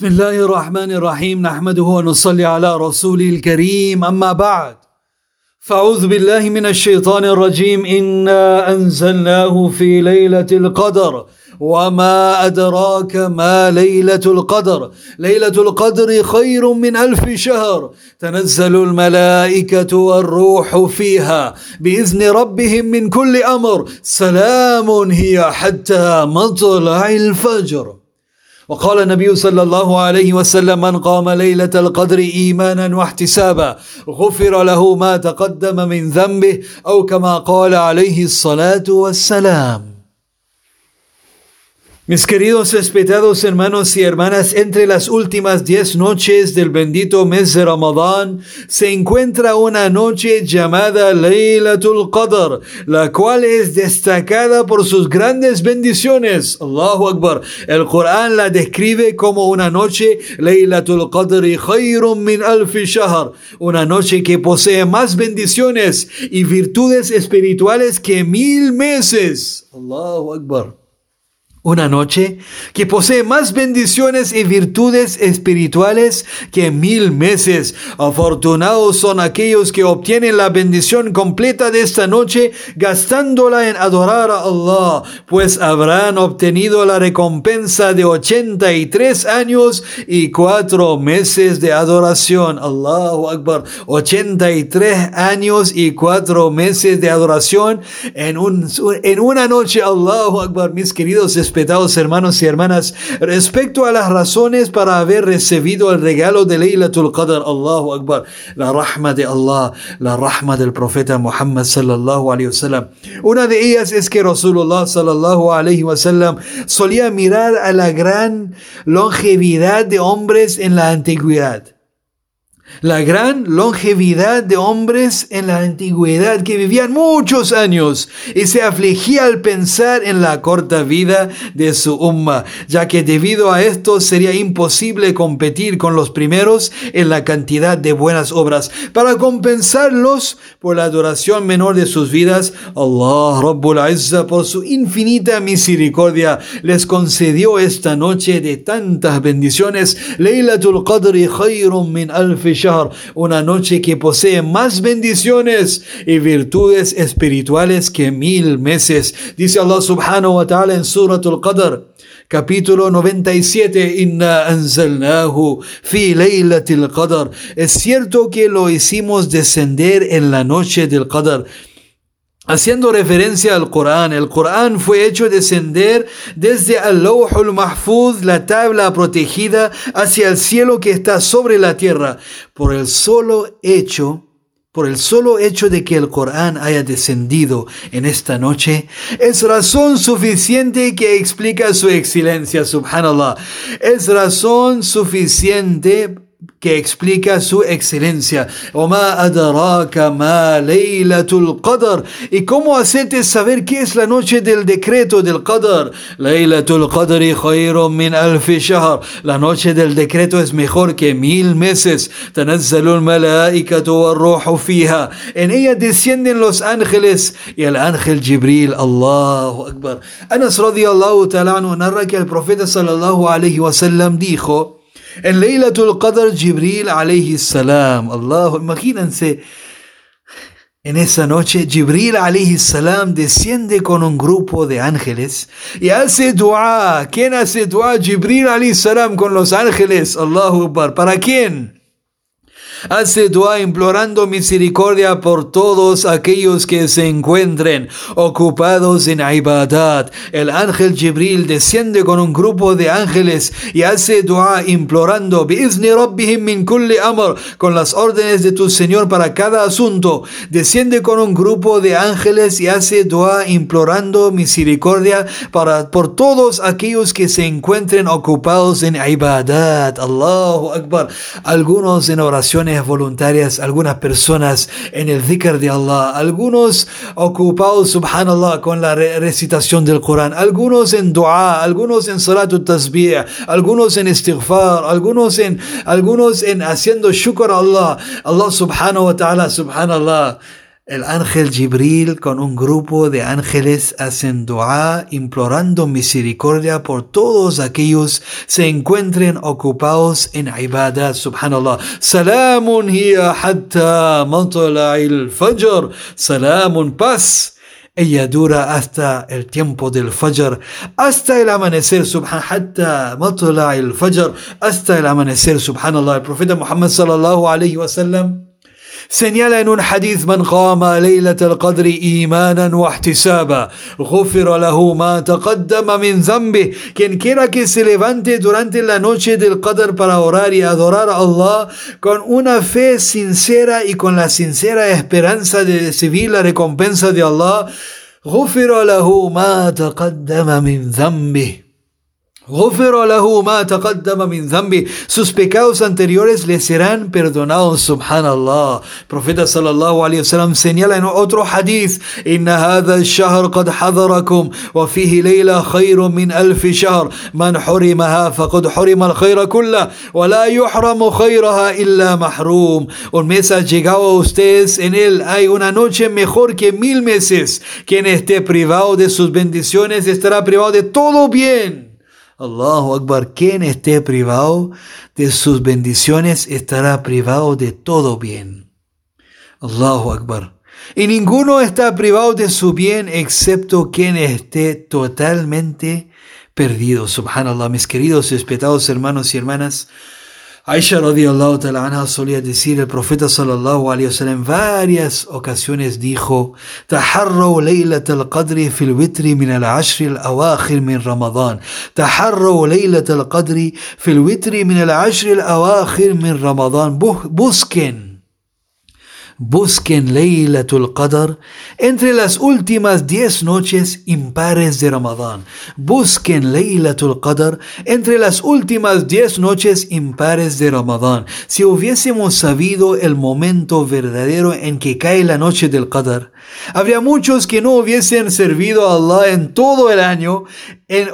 بسم الله الرحمن الرحيم. نحمده ونصلي على رسوله الكريم. أما بعد فأعوذ بالله من الشيطان الرجيم. إنا أنزلناه في ليلة القدر. وما أدراك ما ليلة القدر. ليلة القدر خير من ألف شهر. تنزل الملائكة والروح فيها بإذن ربهم من كل أمر. سلام هي حتى مطلع الفجر. وقال النبي صلى الله عليه وسلم من قام ليلة القدر إيمانا واحتسابا غفر له ما تقدم من ذنبه أو كما قال عليه الصلاة والسلام. Mis queridos respetados hermanos y hermanas, entre las últimas diez noches del bendito mes de Ramadán se encuentra una noche llamada Laylatul Qadr, la cual es destacada por sus grandes bendiciones. Allahu Akbar. El Corán la describe como una noche Laylatul Qadr khayrun min alfi shahr, una noche que posee más bendiciones y virtudes espirituales que mil meses. Allahu Akbar. Una noche que posee más bendiciones y virtudes espirituales que mil meses. Afortunados son aquellos que obtienen la bendición completa de esta noche gastándola en adorar a Allah, pues habrán obtenido la recompensa de 83 años y 4 meses de adoración. Allahu Akbar. 83 años y 4 meses de adoración en, un, en una noche. Allahu Akbar, mis queridos respetados hermanos y hermanas, respecto a las razones para haber recibido el regalo de Laylatul Qadr, Allahu Akbar, la rahma de Allah, la rahma del profeta Muhammad sallallahu alayhi wasallam. Una de ellas es que Rasulullah sallallahu alayhi wasallam solía mirar a la gran longevidad de hombres en la antigüedad la gran longevidad de hombres en la antigüedad que vivían muchos años y se afligía al pensar en la corta vida de su umma, ya que debido a esto sería imposible competir con los primeros en la cantidad de buenas obras. Para compensarlos por la duración menor de sus vidas, Allah Rabbul Izza por su infinita misericordia les concedió esta noche de tantas bendiciones. Laylatul una noche que posee más bendiciones y virtudes espirituales que mil meses. Dice Allah subhanahu wa ta'ala en Suratul Qadr, capítulo 97, Inna anzalnahu fi laylatil qadr. Es cierto que lo hicimos descender en la noche del Qadr. Haciendo referencia al Corán, el Corán fue hecho descender desde Al-Lawhul Mahfuz, la tabla protegida, hacia el cielo que está sobre la tierra, por el solo hecho por el solo hecho de que el Corán haya descendido en esta noche, es razón suficiente que explica su excelencia, subhanallah. Es razón suficiente que explica su excelencia. Y cómo hacerte saber qué es la noche del decreto del Qadr. La noche del decreto es mejor que mil meses. En ella descienden los ángeles y el ángel Jibril. Allahu Akbar. Anas radiyallahu ta'ala narra que el profeta sallallahu alayhi wa sallam dijo en Laylatul Qadr, Jibril alayhi salam. Allah, imagínense. En esa noche, Jibril alayhi salam desciende con un grupo de ángeles y hace dua. ¿Quién hace dua? Jibril alayhi salam con los ángeles. Allahu Akbar. ¿Para quién? Hace dua implorando misericordia por todos aquellos que se encuentren ocupados en ibadat. El ángel Jibril desciende con un grupo de ángeles y hace dua implorando min kulli amr con las órdenes de tu Señor para cada asunto. Desciende con un grupo de ángeles y hace dua implorando misericordia para por todos aquellos que se encuentren ocupados en ibadat. Allahu Akbar. Algunos en oraciones voluntarias, algunas personas en el dhikr de Allah, algunos ocupados, subhanallah, con la recitación del Corán, algunos en dua, algunos en salat tasbih, algunos en istighfar, algunos en, algunos en haciendo shukr a Allah, Allah subhanahu wa ta'ala, subhanallah el ángel Jibril con un grupo de ángeles hacen dua implorando misericordia por todos aquellos se encuentren ocupados en ibadah. Subhanallah. Salamun hiya hatta matla'il fajr. Salamun paz. Ella dura hasta el tiempo del fajr, hasta el amanecer, subhan, hatta matla'il fajr, hasta el amanecer, subhanallah. El profeta Muhammad sallallahu alayhi wa sallam hadith man qama laylat al-qadr imanan wa ihtisaba ghufira lahu ma taqaddama min dhanbi quien quiera que se levante durante la noche del qadr para orar y adorar a Allah con una fe sincera y con la sincera esperanza de recibir la recompensa de Allah غفر له ما تقدم من ذنبه Sus pecados anteriores le serán perdonados, subhanallah. Profeta sallallahu alayhi wasallam señala en otro hadith, Inna hadha al-shahr qad hadarakum, wa fihi layla khayrun min alfi shahr. Man hurimaha faqad hurima al-khayra kulla, wa la yuhramu illa mahrum. Un mes ha a ustedes, en él hay una noche mejor que mil meses. Quien esté privado de sus bendiciones estará privado de todo bien. Allahu Akbar, quien esté privado de sus bendiciones estará privado de todo bien. Allahu Akbar. Y ninguno está privado de su bien excepto quien esté totalmente perdido. Subhanallah, mis queridos respetados hermanos y hermanas. Aisha radiallahu ta'ala anha solía decir, el profeta sallallahu alayhi wa sallam en varias ocasiones dijo, تحروا ليلة القدر في الوتر من العشر الأواخر من رمضان تحروا ليلة القدر في الوتر من العشر الأواخر من رمضان busquen Busquen Laylatul Qadr entre las últimas diez noches impares de Ramadán. Busquen Laylatul Qadr entre las últimas diez noches impares de Ramadán. Si hubiésemos sabido el momento verdadero en que cae la noche del Qadr, habría muchos que no hubiesen servido a Allah en todo el año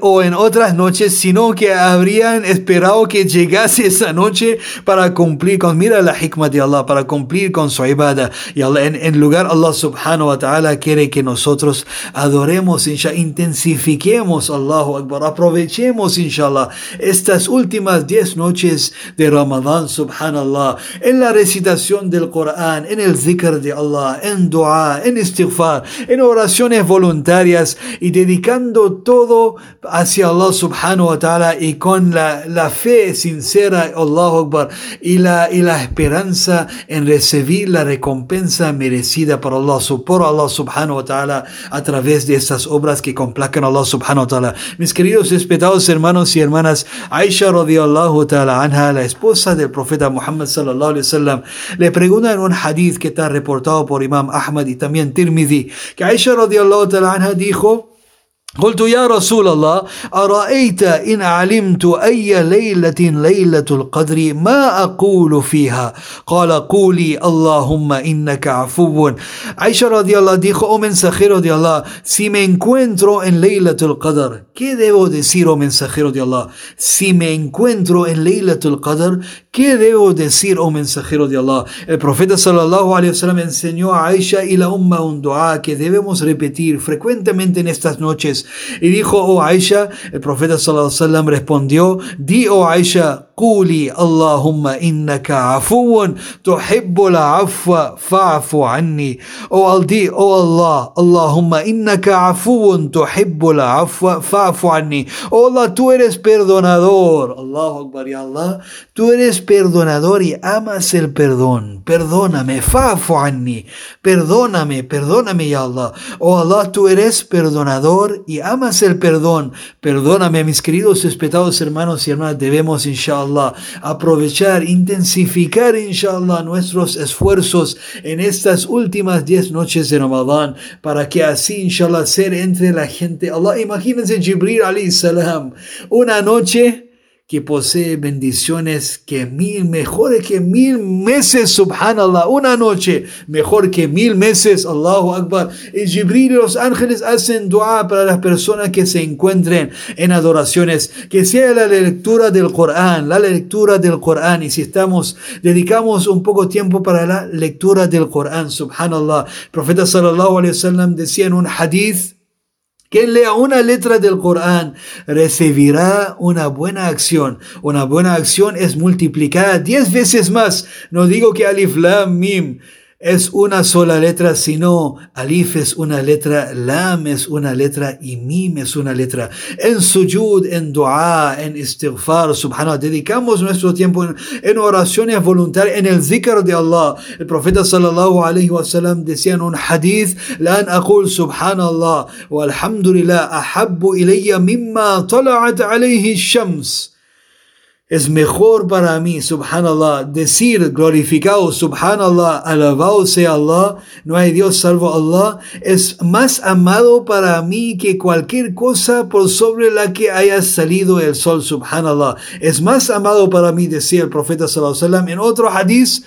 o en otras noches, sino que habrían esperado que llegase esa noche para cumplir con, mira la hikmah de Allah, para cumplir con su ibada. Y Allah, en, lugar Allah subhanahu wa ta'ala quiere que nosotros adoremos, inshallah, intensifiquemos Allahu Akbar, aprovechemos, inshallah, estas últimas diez noches de Ramadán, subhanallah, en la recitación del Corán, en el zikr de Allah, en dua, en istighfar, en oraciones voluntarias y dedicando todo hacia Allah subhanahu wa ta'ala y con la, la fe sincera, Allahu Akbar, y la, y la esperanza en recibir la recompensa merecida por Allah, por Allah subhanahu wa ta'ala a través de estas obras que complacan a Allah subhanahu wa ta'ala. Mis queridos respetados hermanos y hermanas, Aisha radiallahu ta'ala anha, la esposa del profeta Muhammad sallallahu alaihi wasallam, le pregunta en un hadith que está reportado por Imam Ahmad y también Tirmidhi, que Aisha radiallahu ta'ala anha dijo, قلت يا رسول الله أرأيت إن علمت أي ليلة ليلة القدر؟ ما أقول فيها؟ قال قولي اللهم إنك عفو. عائشة رضي الله dijo oh mensajero de Allah si me encuentro en ليلة القدر. كي debo decir oh mensajero de الله si me encuentro en ليلة القدر ¿Qué debo decir, oh mensajero de Allah? El profeta sallallahu alaihi wasallam enseñó a Aisha y la umma un dua que debemos repetir frecuentemente en estas noches. Y dijo, oh Aisha, el profeta sallallahu alaihi wasallam respondió, di, oh Aisha, Quli Allahumma innaka afuun tuhibbul afwa fa'fu anni. Oh, al di, oh Allah, Allahumma innaka afuun tuhibbul afwa fa'fu anni. Oh Allah, tú eres perdonador. Allahu Akbar, ya Allah, tú eres perdonador y amas el perdón. Perdóname, fa'fu anni. Perdóname, perdóname, ya Allah. Oh Allah, tú eres perdonador y amas el perdón. Perdóname, mis queridos respetados hermanos y hermanas. Debemos, inshallah, aprovechar, intensificar, inshallah, nuestros esfuerzos en estas últimas diez noches de Ramadán para que así, inshallah, ser entre la gente. Allah, imagínense Jibril alayhi salam, una noche que posee bendiciones que mil, mejores que mil meses, subhanallah, una noche, mejor que mil meses, Allahu Akbar. Y Jibril y los ángeles hacen dua para las personas que se encuentren en adoraciones, que sea la lectura del Corán, la lectura del Corán. Y si estamos, dedicamos un poco tiempo para la lectura del Corán, subhanallah. El profeta sallallahu alaihi wasallam decía en un hadith, quien lea una letra del Corán recibirá una buena acción. Una buena acción es multiplicada diez veces más. No digo que alif lam mim es una sola letra, sino alif es una letra, lam es una letra y mim es una letra. En sujud, en dua, en istighfar, subhanallah, dedicamos nuestro tiempo en, oraciones voluntarias, en el zikr de Allah. El profeta sallallahu alayhi wa sallam decía en un hadith, lan aqul subhanallah wa alhamdulillah ahabbu ilayya mimma tala'at alayhi shams. Es mejor para mí, subhanallah, decir glorificado, subhanallah, alabado sea Allah, no hay Dios salvo Allah, es más amado para mí que cualquier cosa por sobre la que haya salido el sol, subhanallah. Es más amado para mí, decía el profeta sallallahu alaihi wasallam en otro hadith,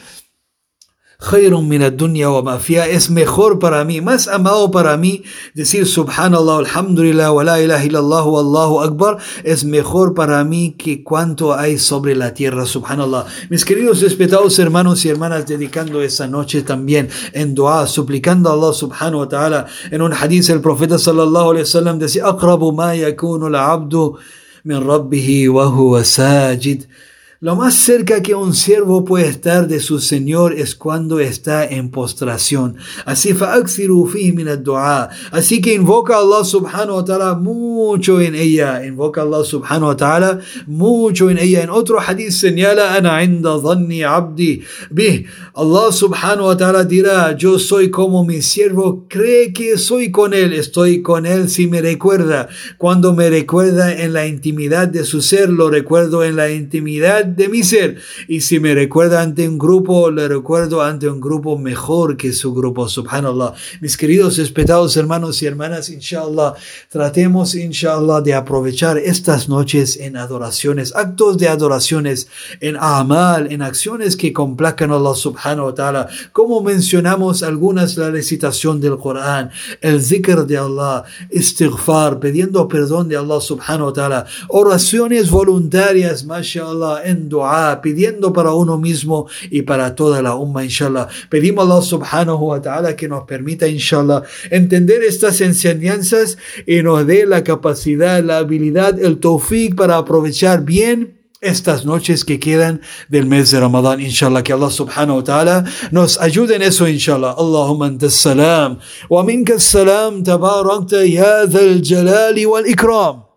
es mejor para mí, más amado para mí decir subhanallah, alhamdulillah, wa la ilaha illallah, allahu akbar, es mejor para mí que cuanto hay sobre la tierra, subhanallah. Mis queridos respetados hermanos y hermanas, dedicando esa noche también en dua, suplicando a Allah subhanahu wa ta'ala, en un hadith el profeta sallallahu alayhi wa sallam decía, ma yakunu al-abdu min rabbihi wa huwa sajid. Lo más cerca que un siervo puede estar de su Señor es cuando está en postración. Así Así que invoca a Allah subhanahu wa ta'ala mucho en ella. Invoca a Allah subhanahu wa ta'ala mucho en ella. En otro hadith señala, Ana inda dhanni abdi bih. Allah subhanahu wa ta'ala dirá, yo soy como mi siervo cree que soy con él. Estoy con él si me recuerda. Cuando me recuerda en la intimidad de su ser, lo recuerdo en la intimidad de mi ser. Y si me recuerda ante un grupo, le recuerdo ante un grupo mejor que su grupo, subhanallah. Mis queridos respetados hermanos y hermanas, inshallah, tratemos, inshallah, de aprovechar estas noches en adoraciones, actos de adoraciones, en amal, en acciones que complacan a Allah subhanahu wa ta'ala. Como mencionamos algunas, la recitación del Corán, el zikr de Allah, istighfar, pidiendo perdón de Allah subhanahu wa ta'ala, oraciones voluntarias, mashallah, en dua, pidiendo para uno mismo y para toda la umma, inshallah. Pedimos a Allah subhanahu wa ta'ala que nos permita, inshallah, entender estas enseñanzas y nos dé la capacidad, la habilidad, el tawfiq para aprovechar bien estas noches que quedan del mes de Ramadán, inshallah, que Allah subhanahu wa ta'ala nos ayude en eso, inshallah. Allahumma anta salam, wa minka salam, tabarakta ya dhal jalali wal ikram.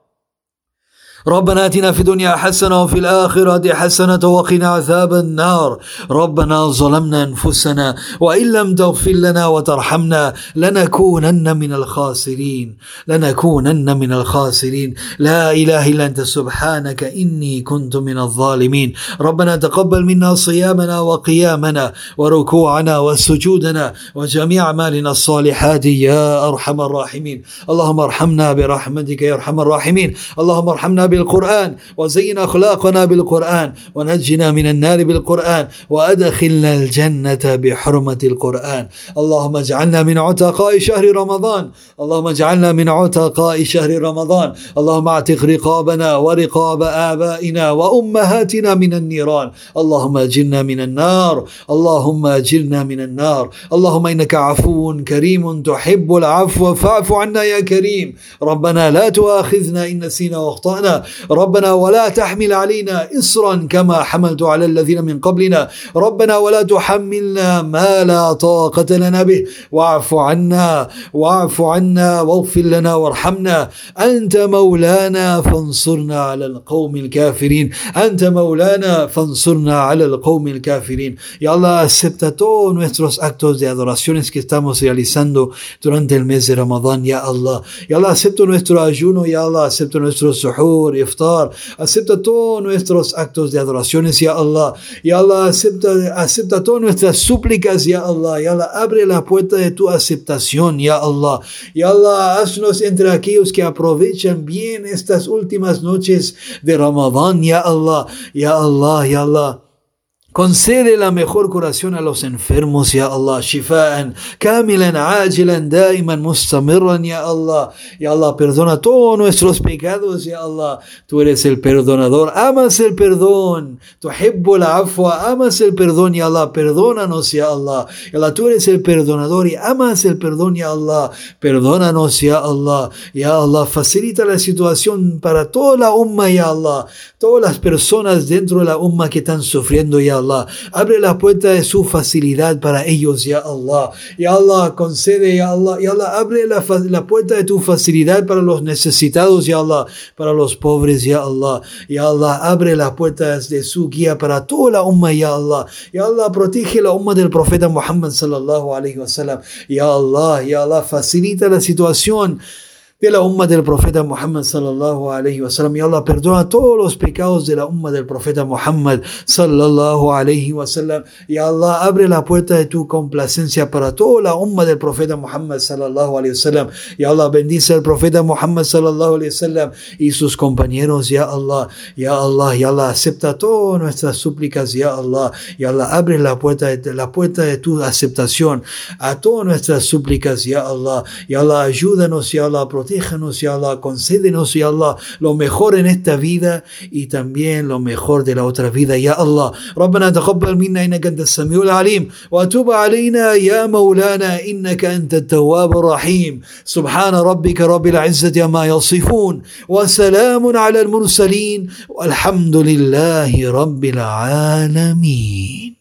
ربنا آتنا في الدنيا حسنة وفي الآخرة حسنة وقنا عذاب النار. ربنا ظلمنا أنفسنا وإن لم تغفر لنا وترحمنا لنكونن من الخاسرين. لنكونن من الخاسرين. لا إله إلا أنت سبحانك إني كنت من الظالمين. ربنا تقبل منا صيامنا وقيامنا وركوعنا وسجودنا وجميع أعمالنا الصالحات يا أرحم الراحمين. اللهم ارحمنا برحمتك يا أرحم الراحمين. اللهم ارحمنا بالقرآن وزين أخلاقنا بالقرآن ونجنا من النار بالقرآن وأدخلنا الجنة بحرمة القرآن. اللهم اجعلنا من عتقاء شهر رمضان. اللهم اجعلنا من عتقاء شهر رمضان. اللهم اعتق رقابنا ورقاب آبائنا وأمهاتنا من النيران. اللهم اجرنا من النار. اللهم اجرنا من النار. اللهم إنك عفو كريم تحب العفو فاعف عنا يا كريم. ربنا لا تؤاخذنا إن نسينا وأخطأنا. ربنا ولا تحمل علينا إصرا كما حملت على الذين من قبلنا. ربنا ولا تحملنا ما لا طاقة لنا به. واعف عنا واعف عنا واغفر لنا وارحمنا. أنت مولانا فانصرنا على القوم الكافرين. أنت مولانا فانصرنا على القوم الكافرين. Ya Allah acepta todos nuestros actos de adoraciones que estamos realizando durante el mes de Ramadán, Ya Allah. Ya Allah acepta nuestro ayuno, Ya Allah acepta nuestro suhur, iftar. Acepta todos nuestros actos de adoraciones, ya Allah. Ya Allah, acepta, acepta todas nuestras súplicas, ya Allah. Ya Allah, abre la puerta de tu aceptación, ya Allah. Ya Allah, haznos entre aquellos que aprovechan bien estas últimas noches de Ramadán, ya Allah. Ya Allah, ya Allah. Concede la mejor curación a los enfermos, ya Allah. Shifa'an, kamilan, ajilan, daiman, mustamirran, ya Allah. Ya Allah, perdona todos nuestros pecados, ya Allah. Tú eres el perdonador, amas el perdón. Tu la afwa, amas el perdón, ya Allah. Perdónanos, ya Allah. Ya Allah, tú eres el perdonador y amas el perdón, ya Allah. Perdónanos, ya Allah. Ya Allah, facilita la situación para toda la umma, ya Allah. Todas las personas dentro de la umma que están sufriendo, ya Allah. Allah. Abre la puerta de su facilidad para ellos, ya Allah. Ya Allah, concede, ya Allah. Ya Allah, abre la, la puerta de tu facilidad para los necesitados, ya Allah. Para los pobres, ya Allah. Ya Allah, abre la puerta de su guía para toda la umma, ya Allah. Ya Allah, protege la umma del profeta Muhammad sallallahu alaihi wasallam. Ya Allah, ya Allah, facilita la situación de la umma del profeta Muhammad sallallahu alayhi wa sallam. Y Allah perdona todos los pecados de la umma del profeta Muhammad sallallahu alayhi wa sallam. Y Allah abre la puerta de tu complacencia para toda la umma del profeta Muhammad sallallahu alayhi wa sallam. Y Allah bendice al profeta Muhammad sallallahu alayhi wa sallam y sus compañeros. Ya Allah, Ya Allah, Ya Allah, acepta todas nuestras súplicas. Ya Allah, Ya Allah, abre la puerta de, la puerta de tu aceptación a todas nuestras súplicas. Ya Allah, Ya Allah, ayúdanos. Ya Allah, protege protéjanos, ya Allah, concédenos, ya Allah, lo mejor en esta vida y también lo mejor de la otra vida, ya Allah. ربنا تقبل منا إنك أنت السميع العليم وتوب علينا يا مولانا إنك أنت التواب الرحيم سبحان ربك رب العزة ما يصفون وسلام على المرسلين والحمد لله رب العالمين